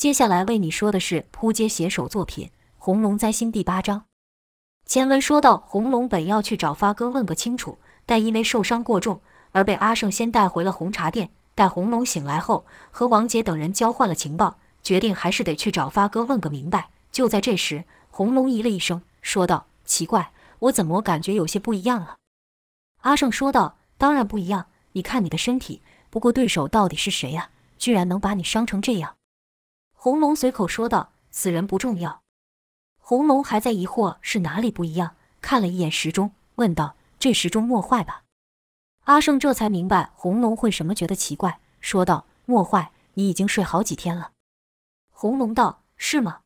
接下来为你说的是扑街写手作品《红龙灾星》第八章。前文说到，红龙本要去找发哥问个清楚，但因为受伤过重，而被阿胜先带回了红茶店。待红龙醒来后，和王姐等人交换了情报，决定还是得去找发哥问个明白。就在这时，红龙咦了一声，说道：“奇怪，我怎么感觉有些不一样了？”阿胜说道：“当然不一样，你看你的身体。不过对手到底是谁呀？居然能把你伤成这样？”红龙随口说道：“死人不重要。”红龙还在疑惑是哪里不一样，看了一眼时钟，问道：“这时钟莫坏吧？”阿胜这才明白红龙会什么觉得奇怪，说道：“莫坏，你已经睡好几天了。”红龙道：“是吗？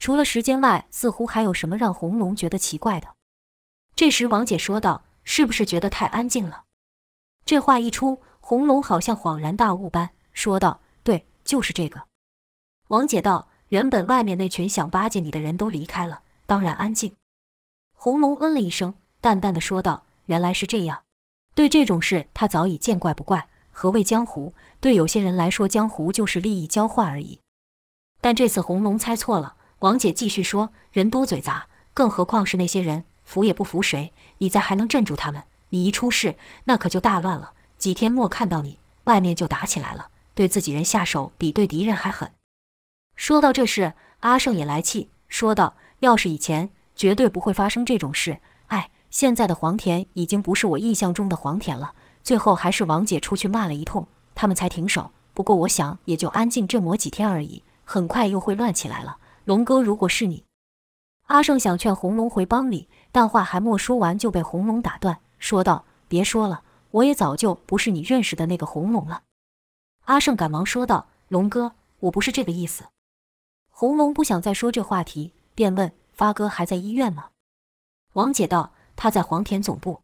除了时间外，似乎还有什么让红龙觉得奇怪的？”这时王姐说道：“是不是觉得太安静了？”这话一出，红龙好像恍然大悟般说道：“对，就是这个。”王姐道：“原本外面那群想巴结你的人都离开了，当然安静。”红龙嗯了一声，淡淡的说道：“原来是这样。对这种事，他早已见怪不怪。何谓江湖？对有些人来说，江湖就是利益交换而已。但这次红龙猜错了。”王姐继续说：“人多嘴杂，更何况是那些人，服也不服谁。你在还能镇住他们，你一出事，那可就大乱了。几天莫看到你，外面就打起来了。对自己人下手，比对敌人还狠。”说到这事，阿胜也来气，说道：“要是以前，绝对不会发生这种事。哎，现在的黄田已经不是我印象中的黄田了。最后还是王姐出去骂了一通，他们才停手。不过我想，也就安静这么几天而已，很快又会乱起来了。龙哥，如果是你……”阿胜想劝红龙回帮里，但话还没说完，就被红龙打断，说道：“别说了，我也早就不是你认识的那个红龙了。”阿胜赶忙说道：“龙哥，我不是这个意思。”红龙不想再说这话题，便问：“发哥还在医院吗？”王姐道：“他在黄田总部。”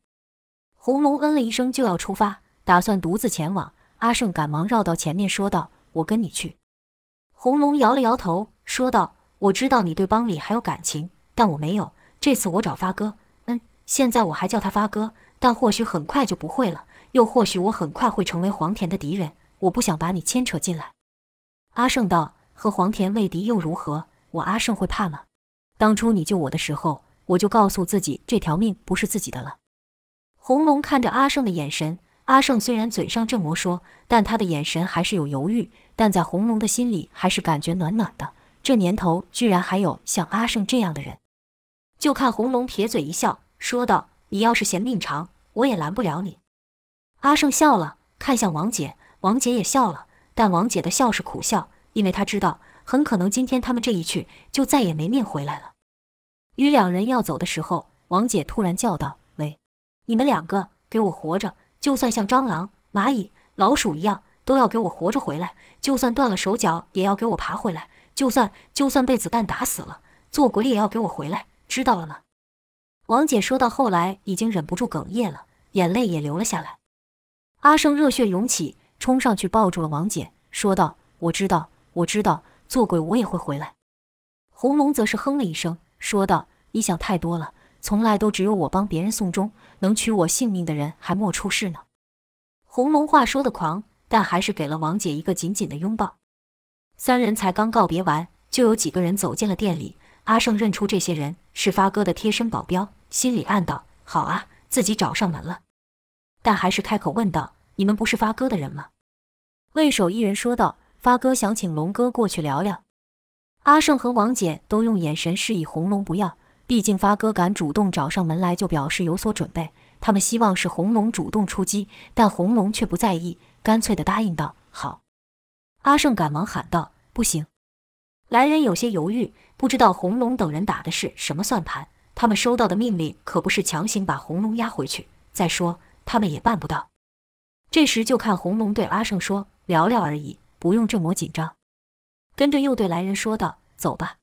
红龙嗯了一声，就要出发，打算独自前往。阿胜赶忙绕到前面，说道：“我跟你去。”红龙摇了摇头，说道：“我知道你对帮里还有感情，但我没有。这次我找发哥，嗯，现在我还叫他发哥，但或许很快就不会了，又或许我很快会成为黄田的敌人。我不想把你牵扯进来。”阿胜道。和黄田为敌又如何？我阿胜会怕吗？当初你救我的时候，我就告诉自己这条命不是自己的了。红龙看着阿胜的眼神，阿胜虽然嘴上这么说，但他的眼神还是有犹豫。但在红龙的心里，还是感觉暖暖的。这年头，居然还有像阿胜这样的人。就看红龙撇嘴一笑，说道：“你要是嫌命长，我也拦不了你。”阿胜笑了，看向王姐，王姐也笑了，但王姐的笑是苦笑。因为他知道，很可能今天他们这一去，就再也没命回来了。与两人要走的时候，王姐突然叫道：“喂，你们两个给我活着！就算像蟑螂、蚂蚁、老鼠一样，都要给我活着回来！就算断了手脚，也要给我爬回来！就算就算被子弹打死了，做鬼也要给我回来！知道了吗？”王姐说到后来，已经忍不住哽咽了，眼泪也流了下来。阿胜热血涌起，冲上去抱住了王姐，说道：“我知道。”我知道做鬼我也会回来。红龙则是哼了一声，说道：“你想太多了，从来都只有我帮别人送终，能取我性命的人还莫出世呢。”红龙话说的狂，但还是给了王姐一个紧紧的拥抱。三人才刚告别完，就有几个人走进了店里。阿胜认出这些人是发哥的贴身保镖，心里暗道：“好啊，自己找上门了。”但还是开口问道：“你们不是发哥的人吗？”魏守一人说道。发哥想请龙哥过去聊聊，阿胜和王姐都用眼神示意红龙不要。毕竟发哥敢主动找上门来，就表示有所准备。他们希望是红龙主动出击，但红龙却不在意，干脆的答应道：“好。”阿胜赶忙喊道：“不行！”来人有些犹豫，不知道红龙等人打的是什么算盘。他们收到的命令可不是强行把红龙押回去。再说，他们也办不到。这时就看红龙对阿胜说：“聊聊而已。”不用这么紧张，跟着又对来人说道：“走吧。”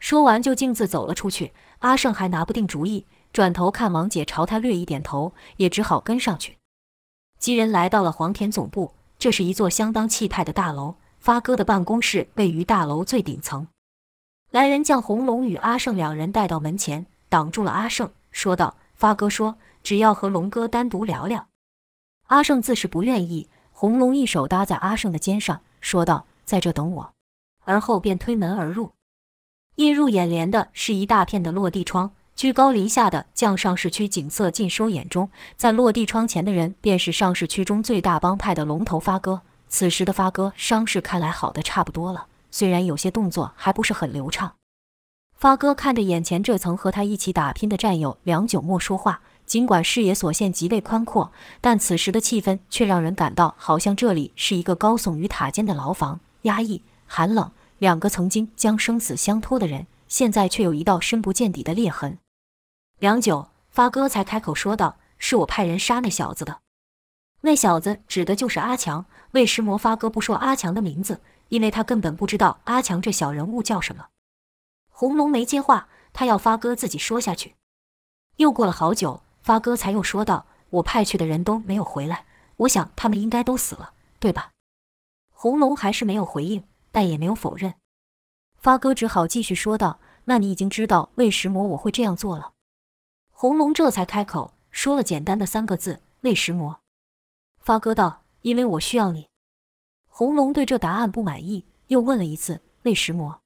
说完就径自走了出去。阿胜还拿不定主意，转头看王姐朝他略一点头，也只好跟上去。几人来到了黄田总部，这是一座相当气派的大楼。发哥的办公室位于大楼最顶层。来人将红龙与阿胜两人带到门前，挡住了阿胜，说道：“发哥说只要和龙哥单独聊聊。”阿胜自是不愿意。红龙一手搭在阿胜的肩上，说道：“在这等我。”而后便推门而入。映入眼帘的是一大片的落地窗，居高临下的将上市区景色尽收眼中。在落地窗前的人，便是上市区中最大帮派的龙头发哥。此时的发哥伤势看来好的差不多了，虽然有些动作还不是很流畅。发哥看着眼前这曾和他一起打拼的战友，良久莫说话。尽管视野所限极为宽阔，但此时的气氛却让人感到好像这里是一个高耸于塔尖的牢房，压抑、寒冷。两个曾经将生死相托的人，现在却有一道深不见底的裂痕。良久，发哥才开口说道：“是我派人杀那小子的。那小子指的就是阿强。魏石魔发哥不说阿强的名字，因为他根本不知道阿强这小人物叫什么。”红龙没接话，他要发哥自己说下去。又过了好久。发哥才又说道：“我派去的人都没有回来，我想他们应该都死了，对吧？”红龙还是没有回应，但也没有否认。发哥只好继续说道：“那你已经知道为石魔我会这样做了。”红龙这才开口说了简单的三个字：“为石魔。”发哥道：“因为我需要你。”红龙对这答案不满意，又问了一次：“为石魔？”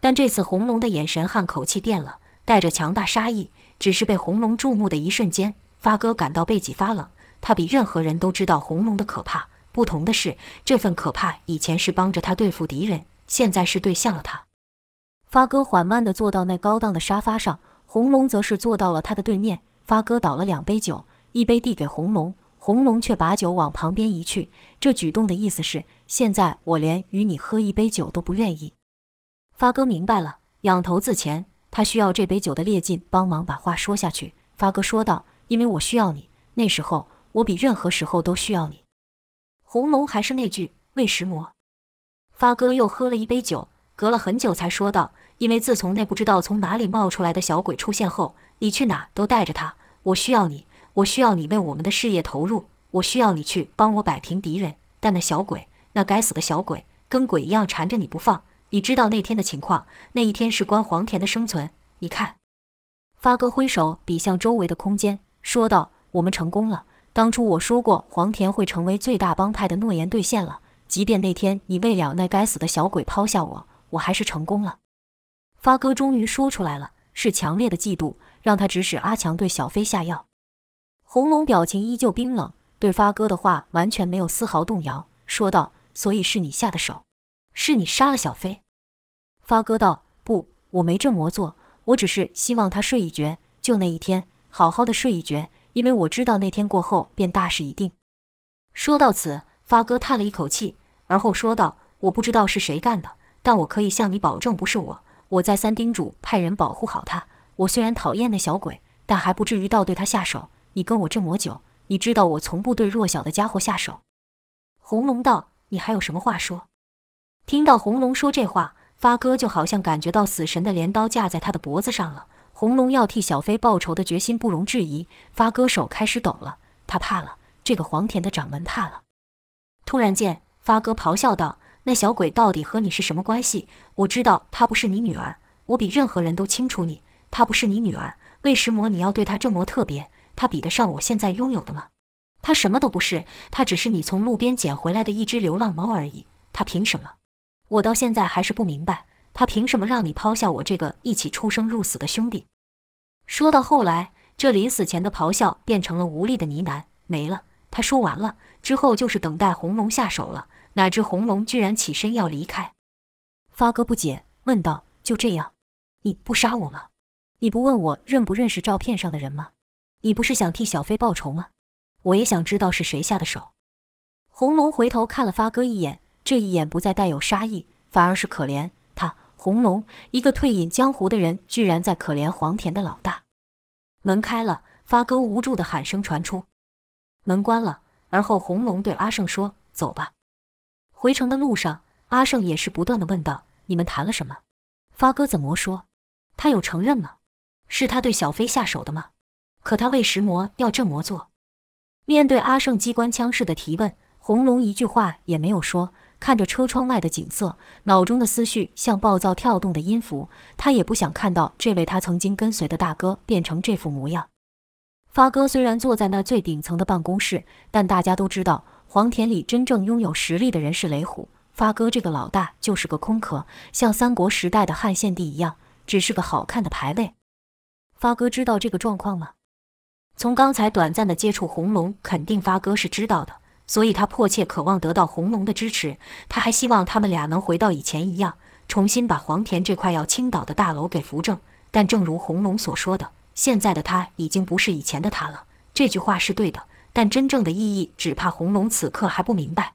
但这次红龙的眼神和口气变了，带着强大杀意。只是被红龙注目的一瞬间，发哥感到背脊发冷。他比任何人都知道红龙的可怕。不同的是，这份可怕以前是帮着他对付敌人，现在是对向了他。发哥缓慢地坐到那高档的沙发上，红龙则是坐到了他的对面。发哥倒了两杯酒，一杯递给红龙，红龙却把酒往旁边移去。这举动的意思是：现在我连与你喝一杯酒都不愿意。发哥明白了，仰头自前。他需要这杯酒的烈劲帮忙把话说下去。发哥说道：“因为我需要你，那时候我比任何时候都需要你。”红龙还是那句为石魔。发哥又喝了一杯酒，隔了很久才说道：“因为自从那不知道从哪里冒出来的小鬼出现后，你去哪都带着他。我需要你，我需要你为我们的事业投入，我需要你去帮我摆平敌人。但那小鬼，那该死的小鬼，跟鬼一样缠着你不放。”你知道那天的情况？那一天事关黄田的生存。你看，发哥挥手比向周围的空间，说道：“我们成功了。当初我说过黄田会成为最大帮派的诺言兑现了。即便那天你为了那该死的小鬼抛下我，我还是成功了。”发哥终于说出来了，是强烈的嫉妒让他指使阿强对小飞下药。红龙表情依旧冰冷，对发哥的话完全没有丝毫动摇，说道：“所以是你下的手。”是你杀了小飞，发哥道：“不，我没这么做，我只是希望他睡一觉，就那一天，好好的睡一觉，因为我知道那天过后便大事已定。”说到此，发哥叹了一口气，而后说道：“我不知道是谁干的，但我可以向你保证，不是我。我再三叮嘱派人保护好他。我虽然讨厌那小鬼，但还不至于到对他下手。你跟我这么久，你知道我从不对弱小的家伙下手。”红龙道：“你还有什么话说？”听到红龙说这话，发哥就好像感觉到死神的镰刀架在他的脖子上了。红龙要替小飞报仇的决心不容置疑。发哥手开始抖了，他怕了，这个黄田的掌门怕了。突然间，发哥咆哮道：“那小鬼到底和你是什么关系？我知道她不是你女儿，我比任何人都清楚你，她不是你女儿。为什么你要对她这么特别？她比得上我现在拥有的吗？她什么都不是，她只是你从路边捡回来的一只流浪猫而已。她凭什么？”我到现在还是不明白，他凭什么让你抛下我这个一起出生入死的兄弟？说到后来，这临死前的咆哮变成了无力的呢喃，没了。他说完了之后，就是等待红龙下手了。哪知红龙居然起身要离开。发哥不解问道：“就这样，你不杀我吗？你不问我认不认识照片上的人吗？你不是想替小飞报仇吗？我也想知道是谁下的手。”红龙回头看了发哥一眼。这一眼不再带有杀意，反而是可怜他。红龙一个退隐江湖的人，居然在可怜黄田的老大。门开了，发哥无助的喊声传出。门关了，而后红龙对阿胜说：“走吧。”回城的路上，阿胜也是不断的问道：“你们谈了什么？”发哥怎么说？他有承认吗？是他对小飞下手的吗？可他为石魔要这么做？面对阿胜机关枪式的提问，红龙一句话也没有说。看着车窗外的景色，脑中的思绪像暴躁跳动的音符。他也不想看到这位他曾经跟随的大哥变成这副模样。发哥虽然坐在那最顶层的办公室，但大家都知道，黄田里真正拥有实力的人是雷虎。发哥这个老大就是个空壳，像三国时代的汉献帝一样，只是个好看的牌位。发哥知道这个状况吗？从刚才短暂的接触，红龙肯定发哥是知道的，所以他迫切渴望得到红龙的支持。他还希望他们俩能回到以前一样，重新把黄田这块要倾倒的大楼给扶正。但正如红龙所说的，现在的他已经不是以前的他了。这句话是对的，但真正的意义，只怕红龙此刻还不明白。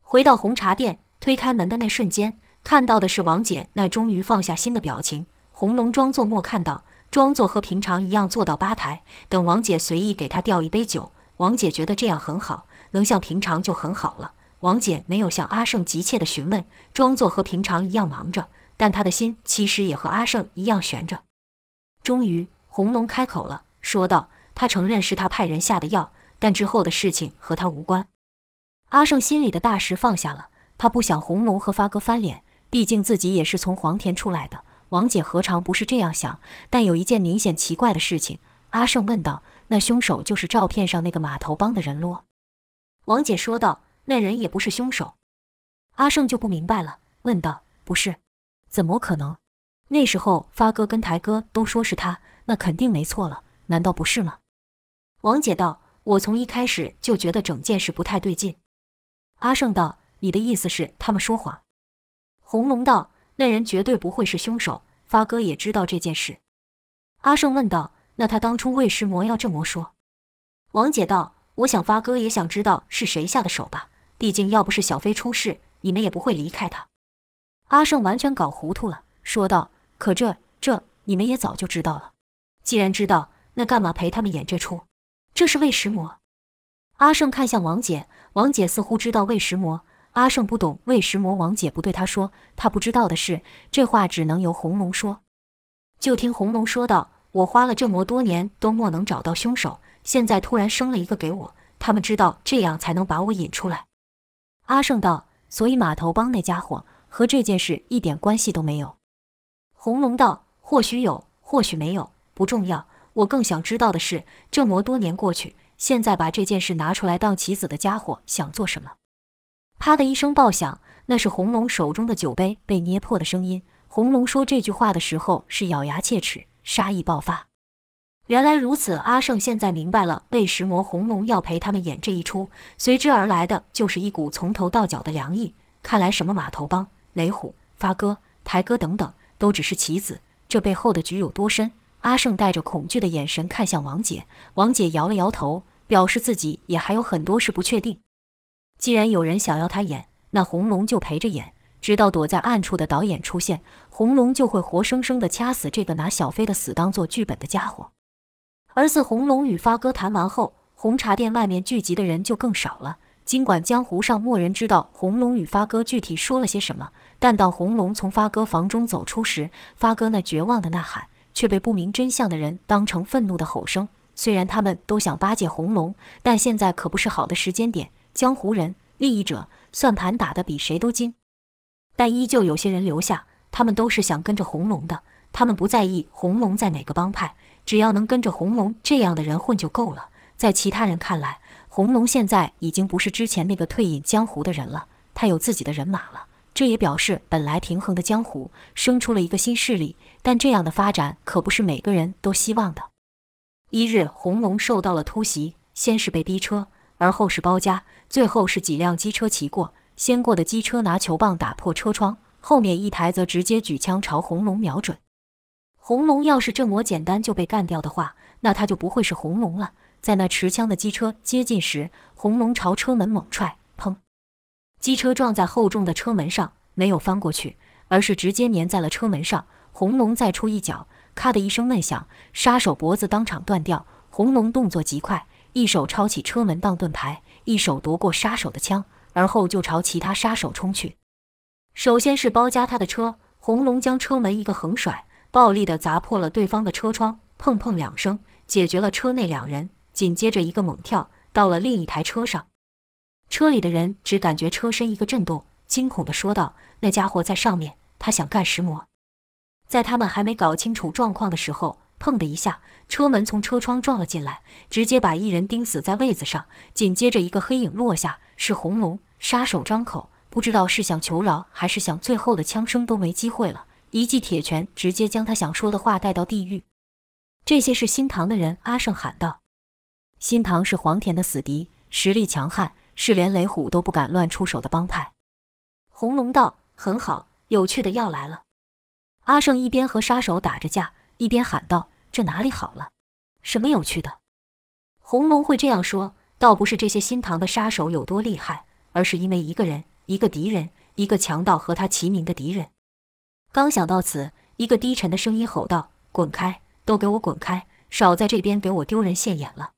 回到红茶店，推开门的那瞬间，看到的是王姐那终于放下心的表情。红龙装作没看到，装作和平常一样坐到吧台，等王姐随意给他调一杯酒。王姐觉得这样很好，能像平常就很好了。王姐没有向阿胜急切的询问，装作和平常一样忙着，但她的心其实也和阿胜一样悬着。终于，红龙开口了，说道：“他承认是他派人下的药，但之后的事情和他无关。”阿胜心里的大石放下了，他不想红龙和发哥翻脸，毕竟自己也是从黄田出来的。王姐何尝不是这样想？但有一件明显奇怪的事情，阿胜问道：“那凶手就是照片上那个码头帮的人咯？”王姐说道：“那人也不是凶手。”阿胜就不明白了，问道：“不是？怎么可能？那时候发哥跟台哥都说是他，那肯定没错了，难道不是吗？”王姐道：“我从一开始就觉得整件事不太对劲。”阿胜道：“你的意思是他们说谎？”红龙道：“那人绝对不会是凶手。发哥也知道这件事。”阿胜问道：“那他当初为什么要这么说？”王姐道：“我想发哥也想知道是谁下的手吧。毕竟要不是小飞出事，你们也不会离开他。”阿胜完全搞糊涂了，说道：“可这这你们也早就知道了。既然知道，那干嘛陪他们演这出？这是为石魔。”阿胜看向王姐。王姐似乎知道魏石魔，阿胜不懂魏石魔。王姐不对他说，他不知道的是，这话只能由红龙说。就听红龙说道：“我花了这么多年都莫能找到凶手，现在突然生了一个给我，他们知道这样才能把我引出来。”阿胜道：“所以码头帮那家伙和这件事一点关系都没有。”红龙道：“或许有，或许没有，不重要。我更想知道的是，这么多年过去。”现在把这件事拿出来当棋子的家伙想做什么？啪的一声爆响，那是红龙手中的酒杯被捏破的声音。红龙说这句话的时候是咬牙切齿，杀意爆发。原来如此，阿胜现在明白了，为石魔红龙要陪他们演这一出，随之而来的就是一股从头到脚的凉意。看来什么码头帮、雷虎、发哥、台哥等等，都只是棋子，这背后的局有多深？阿胜带着恐惧的眼神看向王姐，王姐摇了摇头。表示自己也还有很多事不确定。既然有人想要他演，那红龙就陪着演，直到躲在暗处的导演出现，红龙就会活生生的掐死这个拿小飞的死当做剧本的家伙。而自红龙与发哥谈完后，红茶店外面聚集的人就更少了。尽管江湖上没人知道红龙与发哥具体说了些什么，但当红龙从发哥房中走出时，发哥那绝望的呐喊却被不明真相的人当成愤怒的吼声。虽然他们都想巴结红龙，但现在可不是好的时间点。江湖人、利益者算盘打得比谁都精，但依旧有些人留下，他们都是想跟着红龙的。他们不在意红龙在哪个帮派，只要能跟着红龙这样的人混就够了。在其他人看来，红龙现在已经不是之前那个退隐江湖的人了，他有自己的人马了。这也表示本来平衡的江湖生出了一个新势力，但这样的发展可不是每个人都希望的。一日，红龙受到了突袭，先是被逼车，而后是包夹，最后是几辆机车骑过。先过的机车拿球棒打破车窗，后面一台则直接举枪朝红龙瞄准。红龙要是这么简单就被干掉的话，那他就不会是红龙了。在那持枪的机车接近时，红龙朝车门猛踹，砰！机车撞在厚重的车门上，没有翻过去，而是直接粘在了车门上。红龙再出一脚。咔的一声闷响，杀手脖子当场断掉。红龙动作极快，一手抄起车门当盾牌，一手夺过杀手的枪，而后就朝其他杀手冲去。首先是包夹他的车，红龙将车门一个横甩，暴力地砸破了对方的车窗，砰砰两声，解决了车内两人。紧接着一个猛跳，到了另一台车上，车里的人只感觉车身一个震动，惊恐地说道：“那家伙在上面，他想干石魔。”在他们还没搞清楚状况的时候，砰的一下，车门从车窗撞了进来，直接把一人钉死在位子上。紧接着，一个黑影落下，是红龙。杀手张口，不知道是想求饶，还是想最后的枪声都没机会了，一记铁拳直接将他想说的话带到地狱。这些是新唐的人，阿胜喊道。新唐是黄田的死敌，实力强悍，是连雷虎都不敢乱出手的帮派。红龙道很好，有趣的要来了。阿胜一边和杀手打着架，一边喊道：“这哪里好了？什么有趣的？”红龙会这样说，倒不是这些新唐的杀手有多厉害，而是因为一个人，一个敌人，一个强盗和他齐名的敌人。刚想到此，一个低沉的声音吼道：“滚开！都给我滚开！少在这边给我丢人现眼了！”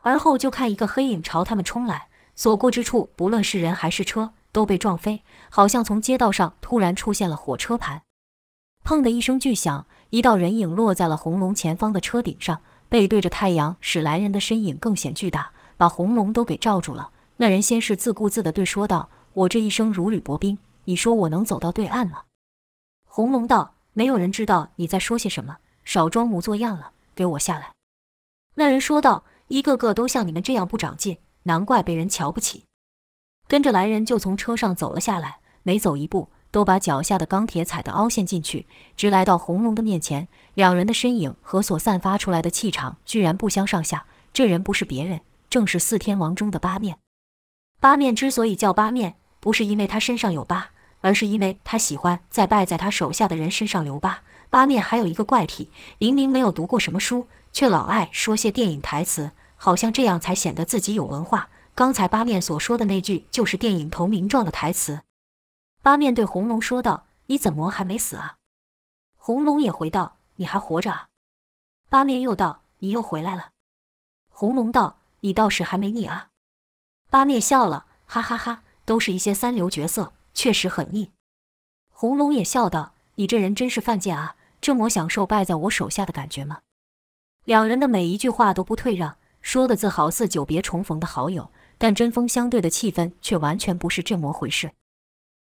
而后就看一个黑影朝他们冲来，所过之处，不论是人还是车，都被撞飞，好像从街道上突然出现了火车盘。砰的一声巨响，一道人影落在了红龙前方的车顶上。背对着太阳，使来人的身影更显巨大，把红龙都给罩住了。那人先是自顾自地对说道：“我这一生如履薄冰，你说我能走到对岸吗？”红龙道：“没有人知道你在说些什么，少装模作样了，给我下来。”那人说道：“一个个都像你们这样不长进，难怪被人瞧不起。”跟着来人就从车上走了下来，每走一步。都把脚下的钢铁踩得凹陷进去，直来到红龙的面前。两人的身影和所散发出来的气场居然不相上下。这人不是别人，正是四天王中的八面。八面之所以叫八面，不是因为他身上有疤，而是因为他喜欢在败在他手下的人身上留疤。八面还有一个怪癖，明明没有读过什么书，却老爱说些电影台词，好像这样才显得自己有文化。刚才八面所说的那句，就是电影投名状的台词。八面对红龙说道：“你怎么还没死啊？”红龙也回道：“你还活着啊？”八面又道：“你又回来了。”红龙道：“你倒是还没腻啊？”八面笑了，哈哈哈，都是一些三流角色，确实很腻。红龙也笑道：“你这人真是犯贱啊！这么享受败在我手下的感觉吗？”两人的每一句话都不退让，说的字好似久别重逢的好友，但针锋相对的气氛却完全不是这么回事。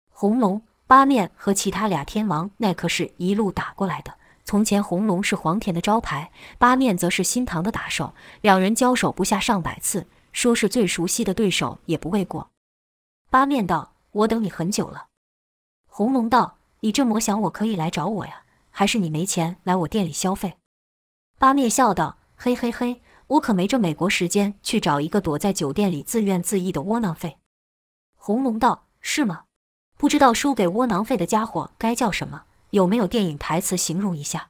红龙、八面和其他俩天王，那可是一路打过来的。从前红龙是黄田的招牌，八面则是新唐的打手，两人交手不下上百次，说是最熟悉的对手也不为过。八面道：“我等你很久了。”红龙道：“你这么想，我可以来找我呀？还是你没钱来我店里消费？”八面笑道：“嘿嘿嘿，我可没这美国时间去找一个躲在酒店里自怨自艾的窝囊废。”红龙道：“是吗？”不知道输给窝囊废的家伙该叫什么？有没有电影台词形容一下？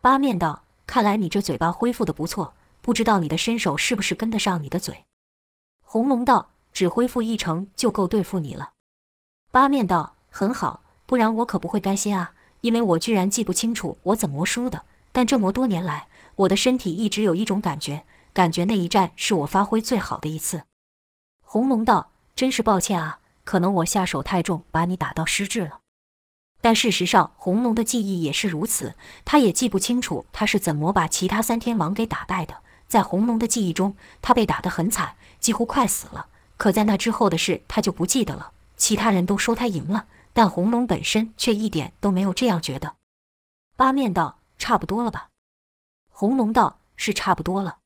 八面道：“看来你这嘴巴恢复的不错，不知道你的身手是不是跟得上你的嘴？”红龙道：“只恢复一成就够对付你了。”八面道：“很好，不然我可不会甘心啊！因为我居然记不清楚我怎么输的，但这么多年来，我的身体一直有一种感觉，感觉那一战是我发挥最好的一次。”红龙道：“真是抱歉啊。”可能我下手太重，把你打到失智了。但事实上，红龙的记忆也是如此，他也记不清楚他是怎么把其他三天王给打败的。在红龙的记忆中，他被打得很惨，几乎快死了。可在那之后的事，他就不记得了。其他人都说他赢了，但红龙本身却一点都没有这样觉得。八面道：“差不多了吧？”红龙道：“是差不多了。”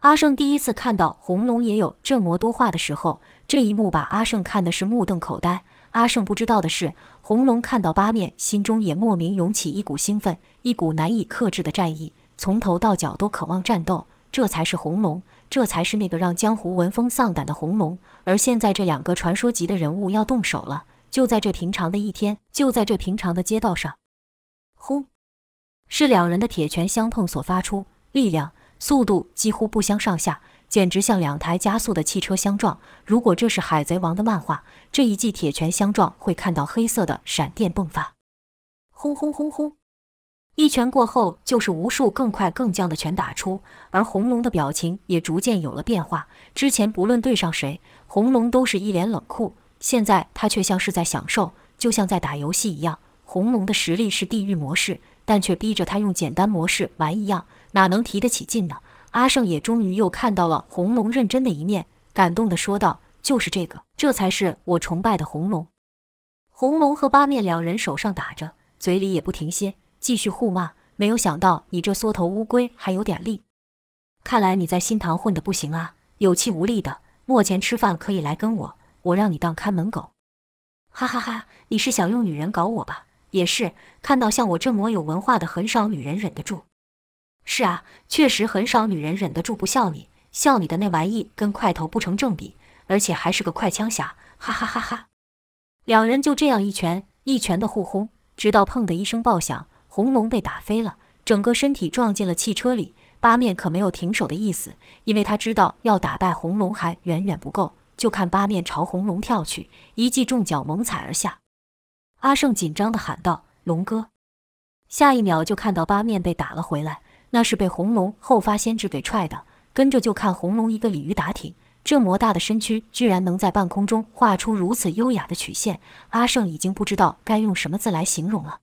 阿胜第一次看到红龙也有这么多话的时候。这一幕把阿胜看的是目瞪口呆。阿胜不知道的是，红龙看到八面，心中也莫名涌起一股兴奋，一股难以克制的战意，从头到脚都渴望战斗。这才是红龙，这才是那个让江湖闻风丧胆的红龙。而现在，这两个传说级的人物要动手了，就在这平常的一天，就在这平常的街道上。轰！是两人的铁拳相碰所发出，力量、速度几乎不相上下。简直像两台加速的汽车相撞。如果这是海贼王的漫画，这一记铁拳相撞会看到黑色的闪电迸发，轰轰轰轰！一拳过后，就是无数更快更将的拳打出。而红龙的表情也逐渐有了变化。之前不论对上谁，红龙都是一脸冷酷，现在他却像是在享受，就像在打游戏一样。红龙的实力是地狱模式，但却逼着他用简单模式玩一样，哪能提得起劲呢？阿胜也终于又看到了红龙认真的一面，感动地说道：“就是这个，这才是我崇拜的红龙。”红龙和八面两人手上打着，嘴里也不停歇，继续互骂。没有想到你这缩头乌龟还有点力，看来你在新塘混得不行啊，有气无力的。目前吃饭可以来跟我，我让你当看门狗。哈哈哈，你是想用女人搞我吧？也是，看到像我这么有文化的，很少女人忍得住。是啊，确实很少女人忍得住不笑你，笑你的那玩意跟块头不成正比，而且还是个快枪侠，哈哈哈哈！两人就这样一拳一拳的互轰，直到砰的一声爆响，红龙被打飞了，整个身体撞进了汽车里。八面可没有停手的意思，因为他知道要打败红龙还远远不够。就看八面朝红龙跳去，一记重脚猛踩而下。阿胜紧张地喊道：“龙哥！”下一秒就看到八面被打了回来，那是被红龙后发先至给踹的。跟着就看红龙一个鲤鱼打挺，这么大的身躯居然能在半空中画出如此优雅的曲线。阿胜已经不知道该用什么字来形容了。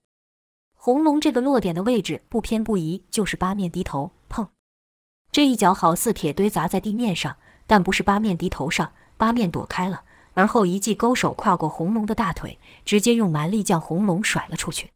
红龙这个落点的位置不偏不倚，就是八面低头碰，这一脚好似铁堆砸在地面上，但不是八面低头上。八面躲开了，而后一记勾手跨过红龙的大腿，直接用蛮力将红龙甩了出去。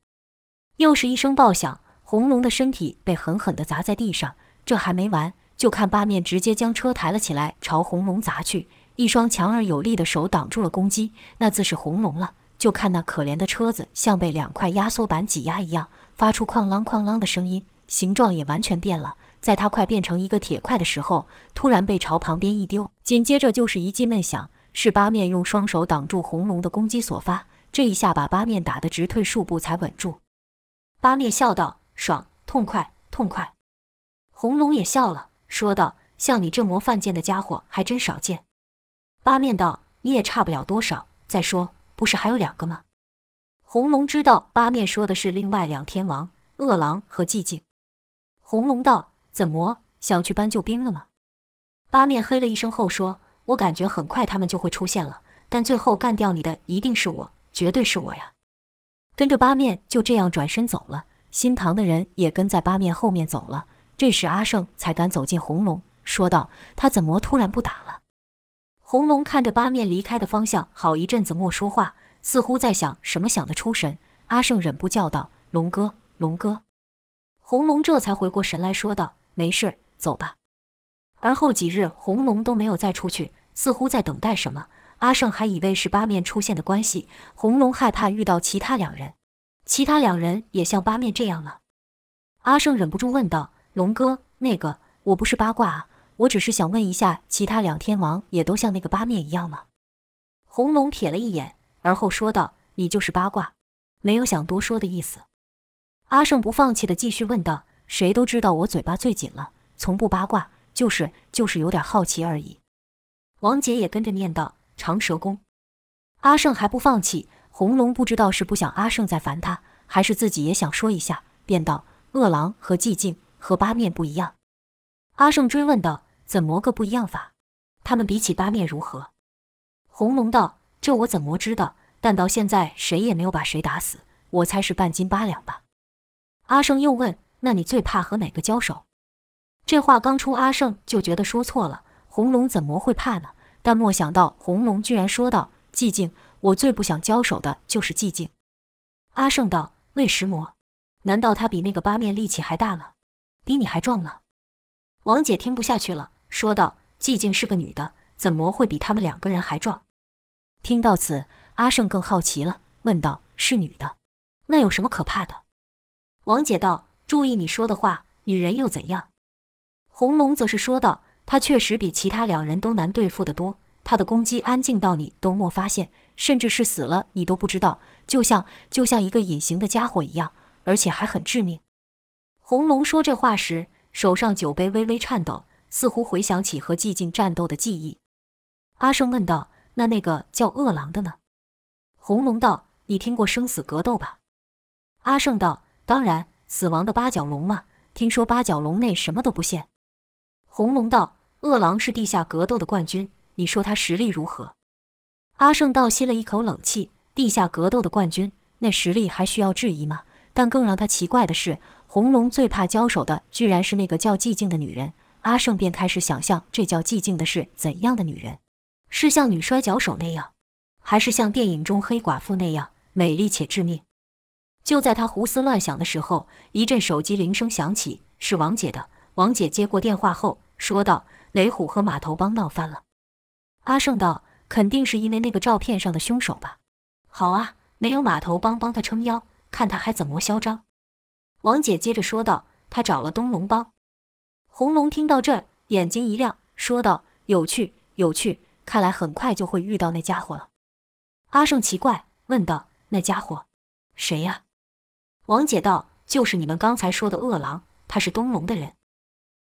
又是一声爆响，红龙的身体被狠狠地砸在地上。这还没完，就看八面直接将车抬了起来，朝红龙砸去。一双强而有力的手挡住了攻击，那自是红龙了。就看那可怜的车子像被两块压缩板挤压一样，发出哐啷哐啷的声音，形状也完全变了。在它快变成一个铁块的时候，突然被朝旁边一丢，紧接着就是一记闷响，是八面用双手挡住红龙的攻击所发。这一下把八面打得直退数步才稳住。八面笑道：“爽，痛快，痛快。”红龙也笑了，说道：“像你这么犯贱的家伙还真少见。”八面道：“你也差不了多少。再说，不是还有两个吗？”红龙知道八面说的是另外两天王恶狼和寂静。红龙道。怎么想去搬救兵了吗？八面嘿了一声后说：“我感觉很快他们就会出现了，但最后干掉你的一定是我，绝对是我呀！”跟着八面就这样转身走了，新堂的人也跟在八面后面走了。这时阿胜才敢走进红龙，说道：“他怎么突然不打了？”红龙看着八面离开的方向，好一阵子没说话，似乎在想什么，想得出神。阿胜忍不叫道：“龙哥，龙哥！”红龙这才回过神来说道。没事，走吧。而后几日，红龙都没有再出去，似乎在等待什么。阿胜还以为是八面出现的关系。红龙害怕遇到其他两人，其他两人也像八面这样了。阿胜忍不住问道：“龙哥，那个，我不是八卦啊，我只是想问一下，其他两天王也都像那个八面一样吗？”红龙瞥了一眼，而后说道：“你就是八卦，没有想多说的意思。”阿胜不放弃的继续问道。谁都知道我嘴巴最紧了，从不八卦，就是就是有点好奇而已。王姐也跟着念道：“长蛇功。”阿胜还不放弃。红龙不知道是不想阿胜再烦他，还是自己也想说一下，便道：“恶狼和寂静和八面不一样。”阿胜追问道：“怎么个不一样法？他们比起八面如何？”红龙道：“这我怎么知道？但到现在谁也没有把谁打死，我猜是半斤八两吧。”阿胜又问。那你最怕和哪个交手？这话刚出，阿胜就觉得说错了。红龙怎么会怕呢？但没想到红龙居然说道：“寂静，我最不想交手的就是寂静。”阿胜道：“为石魔？难道他比那个八面力气还大了？比你还壮了？”王姐听不下去了，说道：“寂静是个女的，怎么会比他们两个人还壮？”听到此，阿胜更好奇了，问道：“是女的，那有什么可怕的？”王姐道。注意你说的话，女人又怎样？红龙则是说道：“她确实比其他两人都难对付得多，她的攻击安静到你都莫发现，甚至是死了你都不知道，就像就像一个隐形的家伙一样，而且还很致命。”红龙说这话时，手上酒杯微微颤抖，似乎回想起和寂静战斗的记忆。阿胜问道：“那那个叫恶狼的呢？”红龙道：“你听过生死格斗吧？”阿胜道：“当然。”死亡的八角龙嘛？听说八角龙内什么都不限。红龙道：“恶狼是地下格斗的冠军，你说他实力如何？”阿胜倒吸了一口冷气：“地下格斗的冠军，那实力还需要质疑吗？”但更让他奇怪的是，红龙最怕交手的居然是那个叫寂静的女人。阿胜便开始想象，这叫寂静的是怎样的女人？是像女摔跤手那样，还是像电影中黑寡妇那样美丽且致命？就在他胡思乱想的时候，一阵手机铃声响起，是王姐的。王姐接过电话后说道：“雷虎和码头帮闹翻了。”阿胜道：“肯定是因为那个照片上的凶手吧？”好啊，没有码头帮帮他撑腰，看他还怎么嚣张。王姐接着说道：“他找了东龙帮。”红龙听到这儿，眼睛一亮，说道：“有趣，有趣，看来很快就会遇到那家伙了。”阿胜奇怪，问道：“那家伙，谁呀？”王姐道：“就是你们刚才说的恶狼，他是东龙的人。”